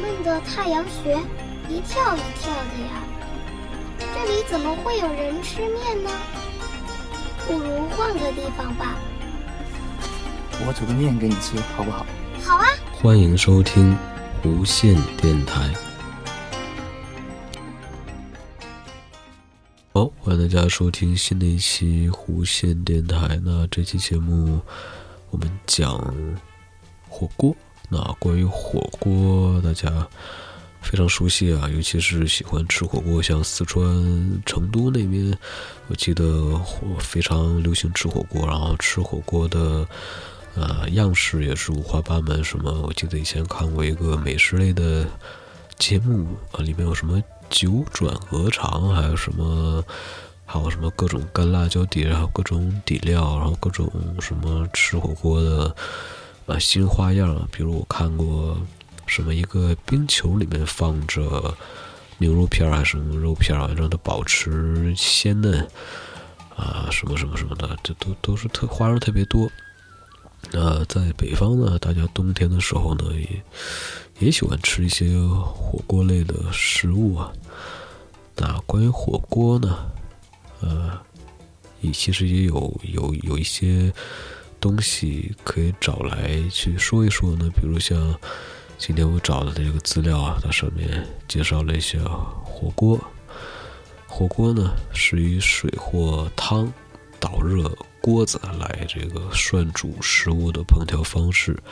闷的太阳穴，一跳一跳的呀。这里怎么会有人吃面呢？不如换个地方吧。我煮个面给你吃，好不好？好啊。欢迎收听无线电台。好，欢迎大家收听新的一期无线电台。那这期节目我们讲火锅。那关于火锅，大家非常熟悉啊，尤其是喜欢吃火锅，像四川成都那边，我记得火非常流行吃火锅，然后吃火锅的呃样式也是五花八门。什么？我记得以前看过一个美食类的节目啊，里面有什么九转鹅肠，还有什么，还有什么各种干辣椒底，然后各种底料，然后各种什么吃火锅的。啊，新花样啊！比如我看过什么一个冰球里面放着牛肉片还是什么肉片啊，让它保持鲜嫩啊，什么什么什么的，这都都是特花样特别多。那在北方呢，大家冬天的时候呢，也也喜欢吃一些火锅类的食物啊。那关于火锅呢，呃，也其实也有有有一些。东西可以找来去说一说呢，比如像今天我找的这个资料啊，它上面介绍了一些火锅。火锅呢是以水或汤导热锅子来这个涮煮食物的烹调方式，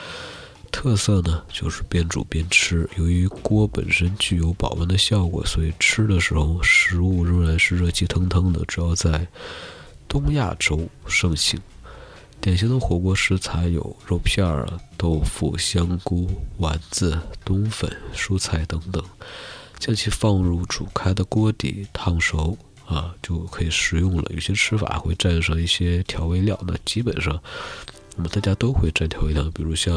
特色呢就是边煮边吃。由于锅本身具有保温的效果，所以吃的时候食物仍然是热气腾腾的。主要在东亚洲盛行。典型的火锅食材有肉片儿、豆腐、香菇、丸子、冬粉、蔬菜等等，将其放入煮开的锅底烫熟啊，就可以食用了。有些吃法会蘸上一些调味料，那基本上我们大家都会蘸调味料，比如像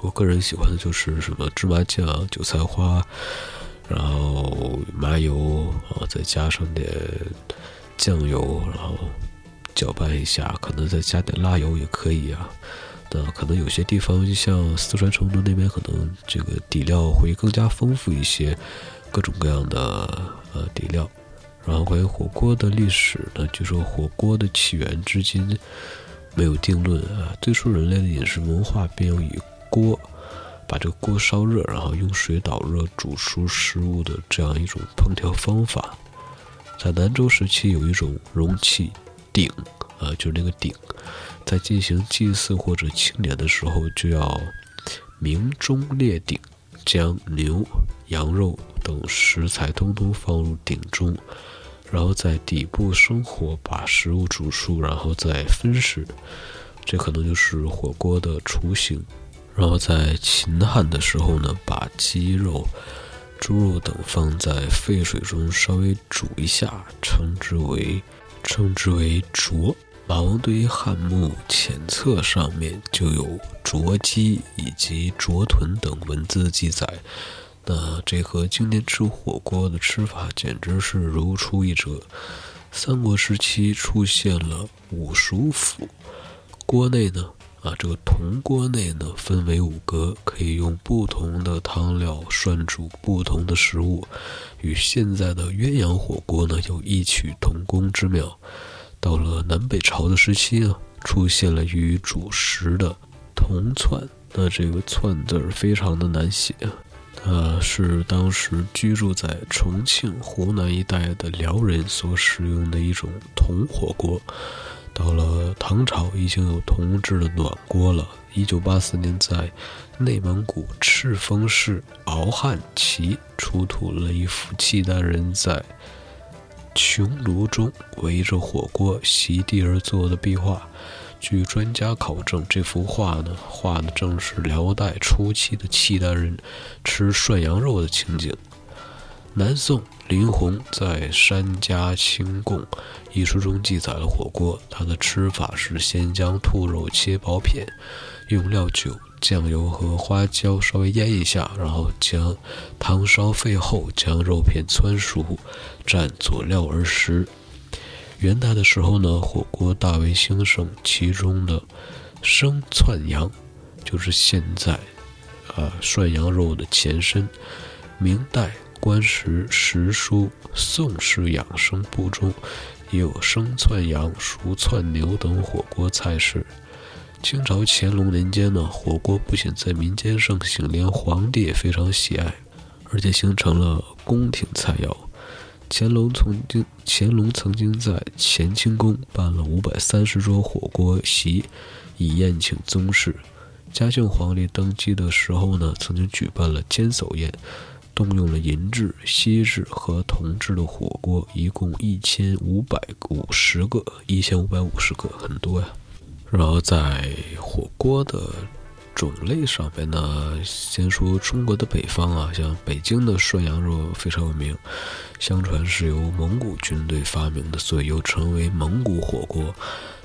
我个人喜欢的就是什么芝麻酱、韭菜花，然后麻油啊，再加上点酱油，然后。搅拌一下，可能再加点辣油也可以啊。那可能有些地方，像四川成都那边，可能这个底料会更加丰富一些，各种各样的呃底料。然后关于火锅的历史呢，据说火锅的起源至今没有定论啊。最初人类的饮食文化便用以锅把这个锅烧热，然后用水导热煮熟食物的这样一种烹调方法。在南周时期，有一种容器。鼎，啊，就是那个鼎，在进行祭祀或者庆典的时候，就要明中列鼎，将牛、羊肉等食材通通放入鼎中，然后在底部生火把食物煮熟，然后再分食。这可能就是火锅的雏形。然后在秦汉的时候呢，把鸡肉、猪肉等放在沸水中稍微煮一下，称之为。称之为斫。马王堆汉墓前侧上面就有斫鸡以及斫豚等文字记载。那这和今天吃火锅的吃法简直是如出一辙。三国时期出现了五鼠府，锅内呢，啊，这个铜锅内呢分为五格，可以用不同的汤料涮煮不同的食物。与现在的鸳鸯火锅呢有异曲同工之妙。到了南北朝的时期啊，出现了与主食的铜串。那这个“串”字儿非常的难写啊，它是当时居住在重庆、湖南一带的辽人所使用的一种铜火锅。到了唐朝，已经有铜制的暖锅了。一九八四年，在内蒙古赤峰市敖汉旗出土了一幅契丹人在穹庐中围着火锅席地而坐的壁画。据专家考证，这幅画呢，画的正是辽代初期的契丹人吃涮羊肉的情景。南宋林洪在《山家清供》一书中记载了火锅，它的吃法是先将兔肉切薄片。用料酒、酱油和花椒稍微腌一下，然后将汤烧沸后，将肉片汆熟，蘸佐料而食。元代的时候呢，火锅大为兴盛，其中的生窜羊，就是现在，啊，涮羊肉的前身。明代官时时书《宋氏养生部》中也有生窜羊、熟窜牛等火锅菜式。清朝乾隆年间呢，火锅不仅在民间盛行，连皇帝也非常喜爱，而且形成了宫廷菜肴。乾隆曾经，乾隆曾经在乾清宫办了五百三十桌火锅席，以宴请宗室。嘉庆皇帝登基的时候呢，曾经举办了煎叟宴，动用了银制、锡制和铜制的火锅，一共一千五百五十个，一千五百五十个，很多呀。然后在火锅的。种类上面呢，先说中国的北方啊，像北京的涮羊肉非常有名，相传是由蒙古军队发明的，所以又称为蒙古火锅。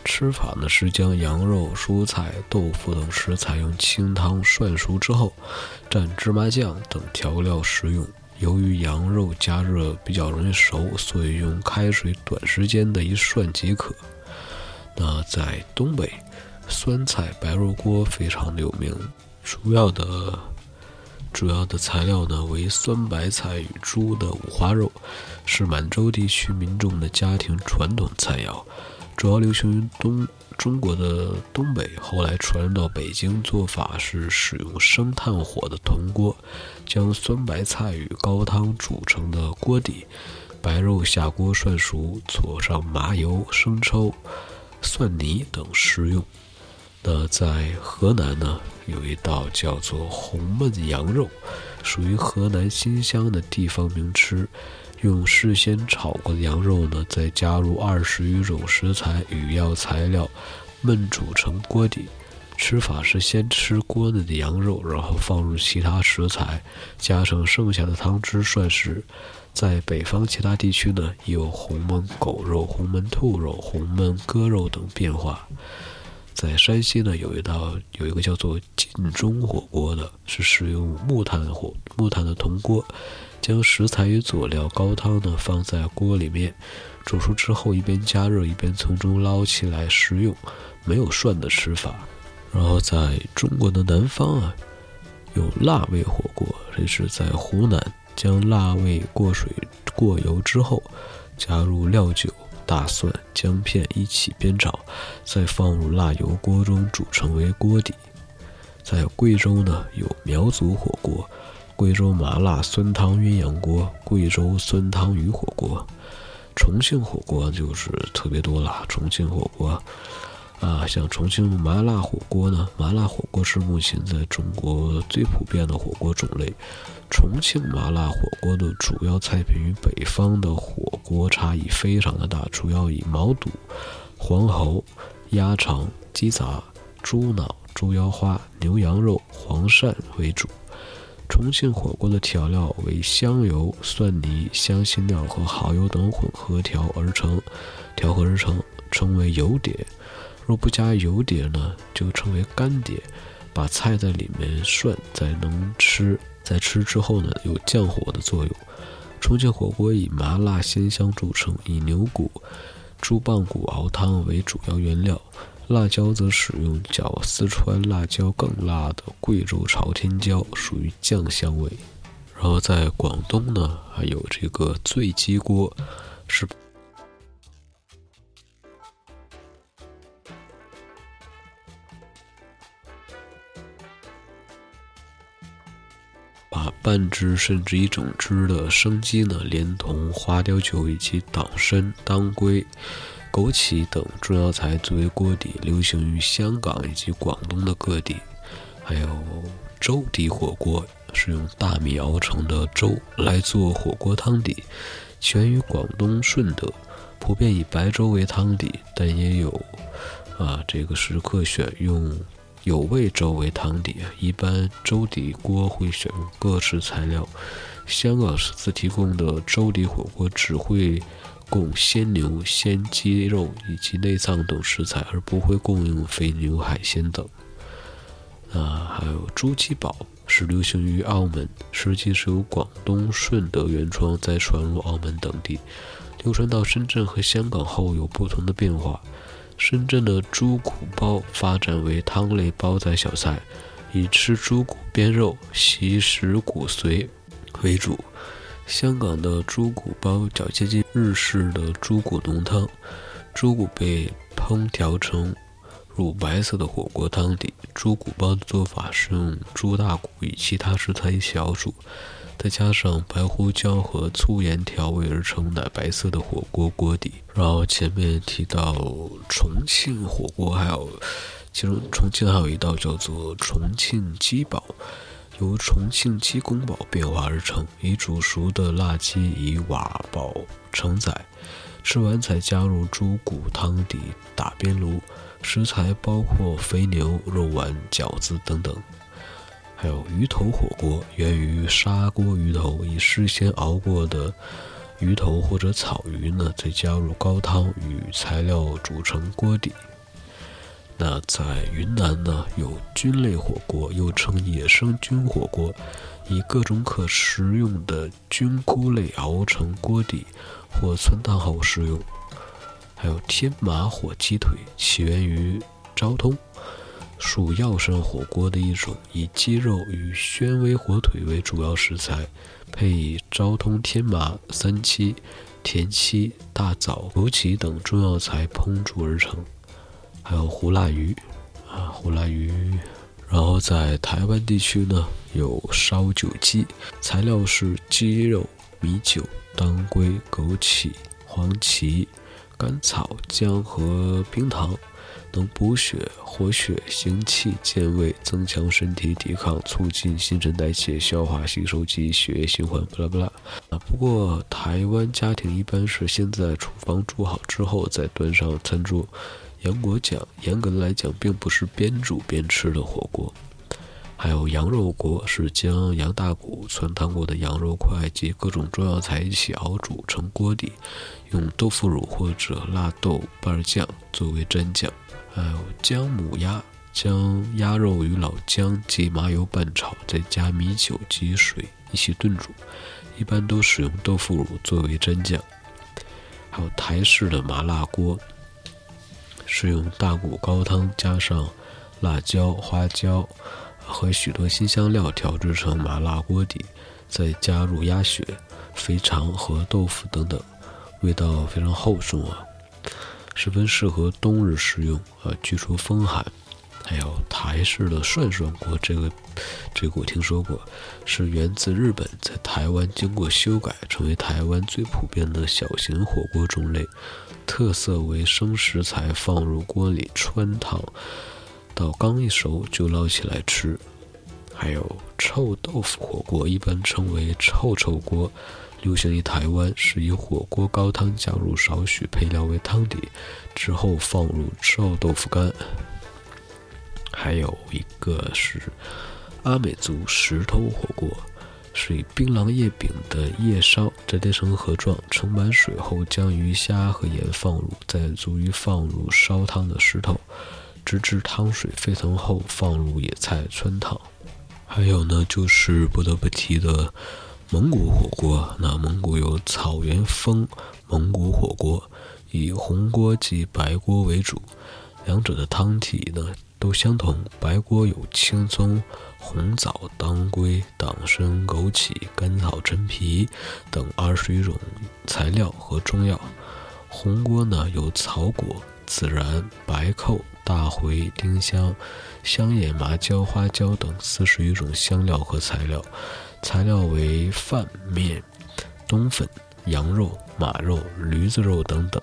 吃法呢是将羊肉、蔬菜、豆腐等食材用清汤涮熟之后，蘸芝麻酱等调料食用。由于羊肉加热比较容易熟，所以用开水短时间的一涮即可。那在东北。酸菜白肉锅非常的有名，主要的主要的材料呢为酸白菜与猪的五花肉，是满洲地区民众的家庭传统菜肴，主要流行于东中国的东北，后来传到北京，做法是使用生炭火的铜锅，将酸白菜与高汤煮成的锅底，白肉下锅涮熟，佐上麻油、生抽、蒜泥等食用。那在河南呢，有一道叫做红焖羊肉，属于河南新乡的地方名吃。用事先炒过的羊肉呢，再加入二十余种食材与药材料，焖煮成锅底。吃法是先吃锅内的羊肉，然后放入其他食材，加上剩下的汤汁涮食。在北方其他地区呢，也有红焖狗肉、红焖兔肉、红焖鸽肉等变化。在山西呢，有一道有一个叫做晋中火锅的，是使用木炭火木炭的铜锅，将食材与佐料高汤呢放在锅里面煮熟之后，一边加热一边从中捞起来食用，没有涮的吃法。然后在中国的南方啊，有辣味火锅，这是在湖南，将辣味过水过油之后，加入料酒。大蒜、姜片一起煸炒，再放入辣油锅中煮成为锅底。在贵州呢，有苗族火锅、贵州麻辣酸汤鸳鸯锅、贵州酸汤鱼火锅。重庆火锅就是特别多了，重庆火锅。啊，像重庆麻辣火锅呢，麻辣火锅是目前在中国最普遍的火锅种类。重庆麻辣火锅的主要菜品与北方的火锅差异非常的大，主要以毛肚、黄喉、鸭肠、鸡杂、猪脑、猪腰花、牛羊肉、黄鳝为主。重庆火锅的调料为香油、蒜泥、香辛料和蚝油等混合调而成，调和而成，称为油碟。若不加油碟呢，就称为干碟。把菜在里面涮，再能吃，在吃之后呢，有降火的作用。重庆火锅以麻辣鲜香著称，以牛骨、猪棒骨熬汤为主要原料，辣椒则使用较四川辣椒更辣的贵州朝天椒，属于酱香味。然后在广东呢，还有这个醉鸡锅，是。半只甚至一整只的生鸡呢，连同花雕酒以及党参、当归、枸杞等中药材作为锅底，流行于香港以及广东的各地。还有粥底火锅，是用大米熬成的粥来做火锅汤底，起源于广东顺德，普遍以白粥为汤底，但也有啊这个食客选用。有味粥为汤底，一般粥底锅会选用各式材料。香港私自提供的粥底火锅只会供鲜牛、鲜鸡肉以及内脏等食材，而不会供应肥牛、海鲜等。啊，还有猪鸡煲是流行于澳门，实际是由广东顺德原创，再传入澳门等地，流传到深圳和香港后有不同的变化。深圳的猪骨煲发展为汤类煲仔小菜，以吃猪骨边肉、吸食骨髓为主。香港的猪骨煲较接近日式的猪骨浓汤，猪骨被烹调成乳白色的火锅汤底。猪骨煲的做法是用猪大骨与其他食材一起熬煮，再加上白胡椒和粗盐调味而成奶白色的火锅锅底。然后前面提到重庆火锅，还有其中重庆还有一道叫做重庆鸡煲。由重庆鸡公煲变化而成，以煮熟的辣鸡以瓦煲承载，吃完才加入猪骨汤底打边炉。食材包括肥牛、肉丸、饺子等等。还有鱼头火锅，源于砂锅鱼头，以事先熬过的鱼头或者草鱼呢，再加入高汤与材料煮成锅底。那在云南呢，有菌类火锅，又称野生菌火锅，以各种可食用的菌菇类熬成锅底或汆烫后食用。还有天麻火鸡腿，起源于昭通，属药膳火锅的一种，以鸡肉与宣威火腿为主要食材，配以昭通天麻、三七、田七、大枣、枸杞等中药材烹煮而成。还有胡辣鱼，啊，胡辣鱼。然后在台湾地区呢，有烧酒鸡，材料是鸡肉、米酒、当归、枸杞、黄芪、甘草、姜和冰糖，能补血、活血、行气、健胃、增强身体抵抗、促进新陈代谢、消化吸收及血液循环。不啦不啦。啊，不过台湾家庭一般是先在厨房煮好之后再端上餐桌。杨国讲，严格的来讲，并不是边煮边吃的火锅。还有羊肉锅，是将羊大骨、汆烫过的羊肉块及各种中药材一起熬煮成锅底，用豆腐乳或者辣豆瓣酱作为蘸酱。还有姜母鸭，将鸭肉与老姜及麻油拌炒，再加米酒及水一起炖煮，一般都使用豆腐乳作为蘸酱。还有台式的麻辣锅。是用大骨高汤加上辣椒、花椒和许多新香料调制成麻辣锅底，再加入鸭血、肥肠和豆腐等等，味道非常厚重啊，十分适合冬日食用啊，去除风寒。还有台式的涮涮锅，这个这个我听说过，是源自日本，在台湾经过修改，成为台湾最普遍的小型火锅种类。特色为生食材放入锅里穿烫，到刚一熟就捞起来吃。还有臭豆腐火锅，一般称为臭臭锅，流行于台湾，是以火锅高汤加入少许配料为汤底，之后放入臭豆腐干。还有一个是阿美族石头火锅。是以槟榔叶饼的叶烧折叠成盒状，盛满水后，将鱼虾和盐放入，再足于放入烧汤的石头，直至汤水沸腾后，放入野菜汆烫。还有呢，就是不得不提的蒙古火锅。那蒙古有草原风蒙古火锅，以红锅及白锅为主，两者的汤体呢都相同。白锅有青葱。红枣、当归、党参、枸杞、甘草、陈皮等二十余种材料和中药。红锅呢有草果、孜然、白蔻、大茴、丁香、香叶、麻椒、花椒等四十余种香料和材料。材料为饭、面、冬粉、羊肉、马肉、驴子肉等等。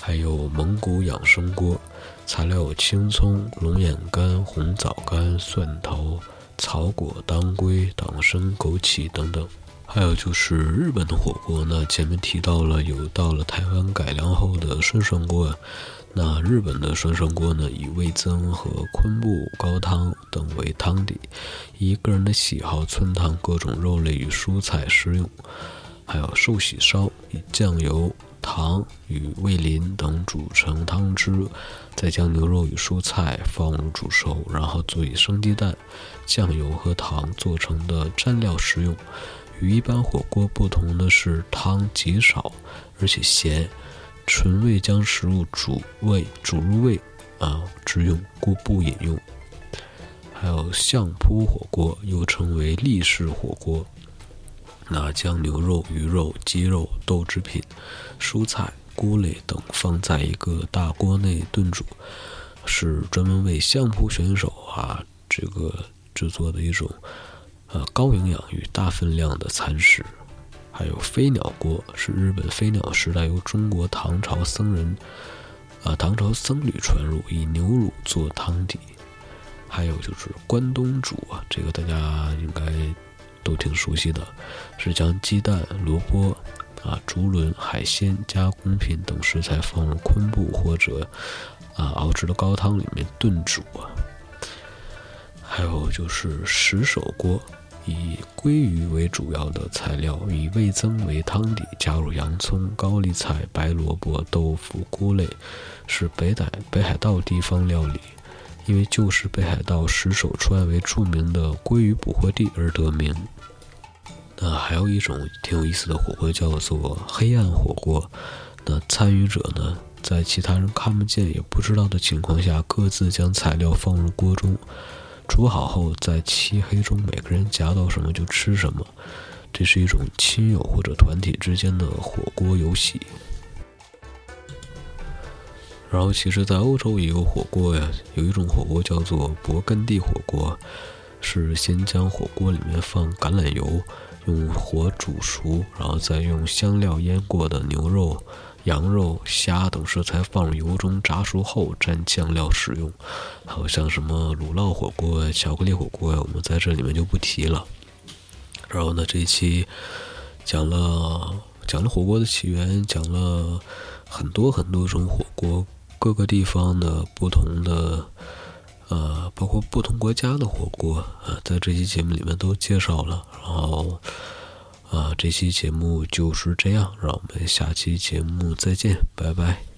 还有蒙古养生锅，材料有青葱、龙眼干、红枣干、蒜头。草果、当归、党参、枸杞等等，还有就是日本的火锅。那前面提到了有到了台湾改良后的涮涮锅。那日本的涮涮锅呢，以味增和昆布高汤等为汤底，以个人的喜好汆烫各种肉类与蔬菜食用。还有寿喜烧，以酱油。糖与味淋等煮成汤汁，再将牛肉与蔬菜放入煮熟，然后佐以生鸡蛋、酱油和糖做成的蘸料食用。与一般火锅不同的是，汤极少，而且咸，纯为将食物煮味煮入味啊之用，故不饮用。还有相扑火锅，又称为立式火锅。那将牛肉、鱼肉、鸡肉、豆制品、蔬菜、菇类等放在一个大锅内炖煮，是专门为相扑选手啊这个制作的一种呃高营养与大分量的餐食。还有飞鸟锅，是日本飞鸟时代由中国唐朝僧人啊唐朝僧侣传入，以牛乳做汤底。还有就是关东煮啊，这个大家应该。都挺熟悉的，是将鸡蛋、萝卜、啊竹轮、海鲜、加工品等食材放入昆布或者啊熬制的高汤里面炖煮啊。还有就是石手锅，以鲑鱼为主要的材料，以味增为汤底，加入洋葱、高丽菜、白萝卜、豆腐、菇类，是北海北海道地方料理。因为旧时北海道石手川为著名的鲑鱼捕获地而得名。那还有一种挺有意思的火锅，叫做黑暗火锅。那参与者呢，在其他人看不见也不知道的情况下，各自将材料放入锅中，煮好后，在漆黑中每个人夹到什么就吃什么。这是一种亲友或者团体之间的火锅游戏。然后，其实，在欧洲也有火锅呀。有一种火锅叫做勃艮第火锅，是先将火锅里面放橄榄油，用火煮熟，然后再用香料腌过的牛肉、羊肉、虾等食材放入油中炸熟后蘸酱料食用。还有像什么乳酪火锅、巧克力火锅呀，我们在这里面就不提了。然后呢，这一期讲了讲了火锅的起源，讲了很多很多种火锅。各个地方的不同的，呃，包括不同国家的火锅啊，在这期节目里面都介绍了。然后，啊，这期节目就是这样，让我们下期节目再见，拜拜。